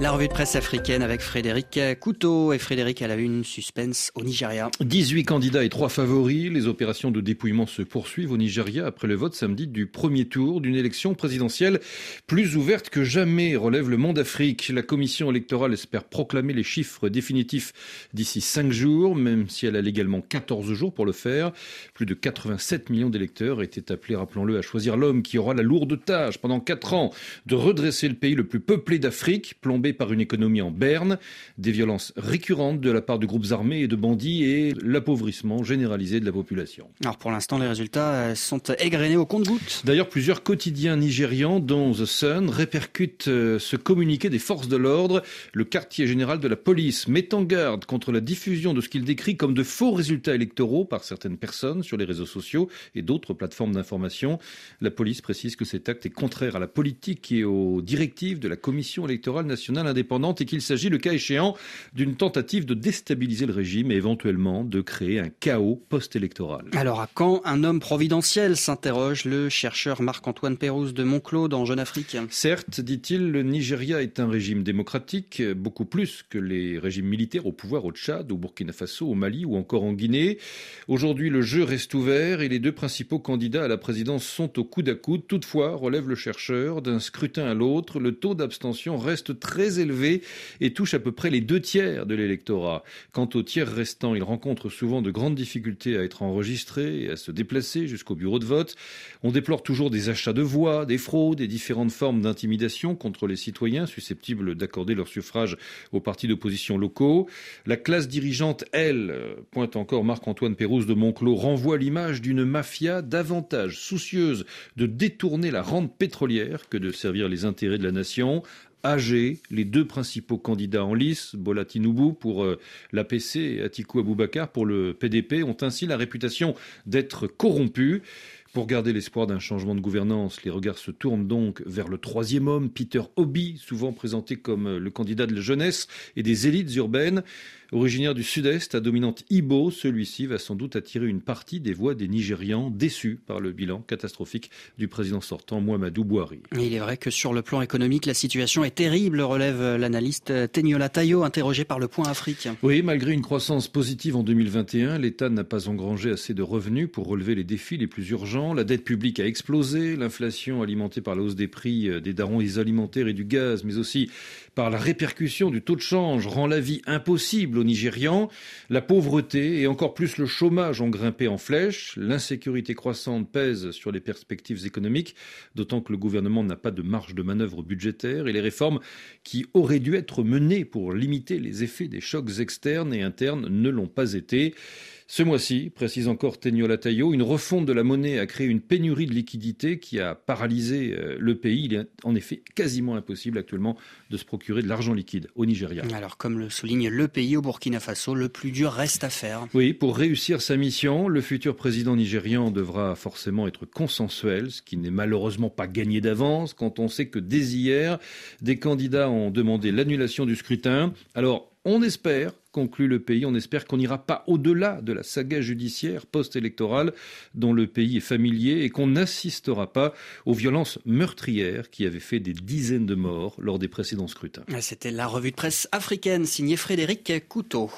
La revue de presse africaine avec Frédéric Couteau. Et Frédéric, elle a eu une suspense au Nigeria. 18 candidats et 3 favoris. Les opérations de dépouillement se poursuivent au Nigeria après le vote samedi du premier tour d'une élection présidentielle plus ouverte que jamais, relève le Monde Afrique. La commission électorale espère proclamer les chiffres définitifs d'ici 5 jours, même si elle a légalement 14 jours pour le faire. Plus de 87 millions d'électeurs étaient appelés, rappelons-le, à choisir l'homme qui aura la lourde tâche pendant 4 ans de redresser le pays le plus peuplé d'Afrique, plombé par une économie en berne, des violences récurrentes de la part de groupes armés et de bandits et l'appauvrissement généralisé de la population. Alors pour l'instant, les résultats euh, sont égrenés au compte-gouttes. D'ailleurs, plusieurs quotidiens nigérians, dont The Sun, répercutent euh, ce communiqué des forces de l'ordre. Le quartier général de la police met en garde contre la diffusion de ce qu'il décrit comme de faux résultats électoraux par certaines personnes sur les réseaux sociaux et d'autres plateformes d'information. La police précise que cet acte est contraire à la politique et aux directives de la Commission électorale nationale indépendante et qu'il s'agit, le cas échéant, d'une tentative de déstabiliser le régime et éventuellement de créer un chaos post-électoral. Alors à quand un homme providentiel s'interroge le chercheur Marc-Antoine Pérouse de Montclaud en Jeune Afrique? Certes, dit-il, le Nigeria est un régime démocratique, beaucoup plus que les régimes militaires au pouvoir au Tchad, au Burkina Faso, au Mali ou encore en Guinée. Aujourd'hui, le jeu reste ouvert et les deux principaux candidats à la présidence sont au coude à coude. Toutefois, relève le chercheur, d'un scrutin à l'autre, le taux d'abstention reste très élevé et touche à peu près les deux tiers de l'électorat. Quant aux tiers restants, ils rencontrent souvent de grandes difficultés à être enregistrés et à se déplacer jusqu'au bureau de vote. On déplore toujours des achats de voix, des fraudes et différentes formes d'intimidation contre les citoyens susceptibles d'accorder leur suffrage aux partis d'opposition locaux. La classe dirigeante, elle, pointe encore Marc-Antoine Pérouse de Monclos, renvoie l'image d'une mafia davantage soucieuse de détourner la rente pétrolière que de servir les intérêts de la nation. AG, les deux principaux candidats en lice, Bola Tinubu pour euh, l'APC et Atiku Abubakar pour le PDP, ont ainsi la réputation d'être corrompus. Pour garder l'espoir d'un changement de gouvernance, les regards se tournent donc vers le troisième homme, Peter Obi, souvent présenté comme euh, le candidat de la jeunesse et des élites urbaines. Originaire du sud-est, à dominante Ibo, celui-ci va sans doute attirer une partie des voix des Nigérians déçus par le bilan catastrophique du président sortant Muhammadu Buhari. Il est vrai que sur le plan économique, la situation est terrible, relève l'analyste Teniola Tayo, interrogé par le Point Afrique. Oui, malgré une croissance positive en 2021, l'État n'a pas engrangé assez de revenus pour relever les défis les plus urgents. La dette publique a explosé, l'inflation alimentée par la hausse des prix euh, des darons alimentaires et du gaz, mais aussi par la répercussion du taux de change, rend la vie impossible aux Nigérians. La pauvreté et encore plus le chômage ont grimpé en flèche. L'insécurité croissante pèse sur les perspectives économiques, d'autant que le gouvernement n'a pas de marge de manœuvre budgétaire et les réformes qui auraient dû être menées pour limiter les effets des chocs externes et internes ne l'ont pas été. Ce mois-ci, précise encore Tenio Tayo, une refonte de la monnaie a créé une pénurie de liquidités qui a paralysé euh, le pays. Il est en effet quasiment impossible actuellement de se procurer de l'argent liquide au Nigeria. Alors, comme le souligne le pays au Burkina Faso, le plus dur reste à faire. Oui, pour réussir sa mission, le futur président nigérian devra forcément être consensuel, ce qui n'est malheureusement pas gagné d'avance quand on sait que dès hier, des candidats ont demandé l'annulation du scrutin. Alors, on espère, conclut le pays, on espère qu'on n'ira pas au-delà de la saga judiciaire post-électorale dont le pays est familier et qu'on n'assistera pas aux violences meurtrières qui avaient fait des dizaines de morts lors des précédents scrutins. C'était la revue de presse africaine signée Frédéric Couteau.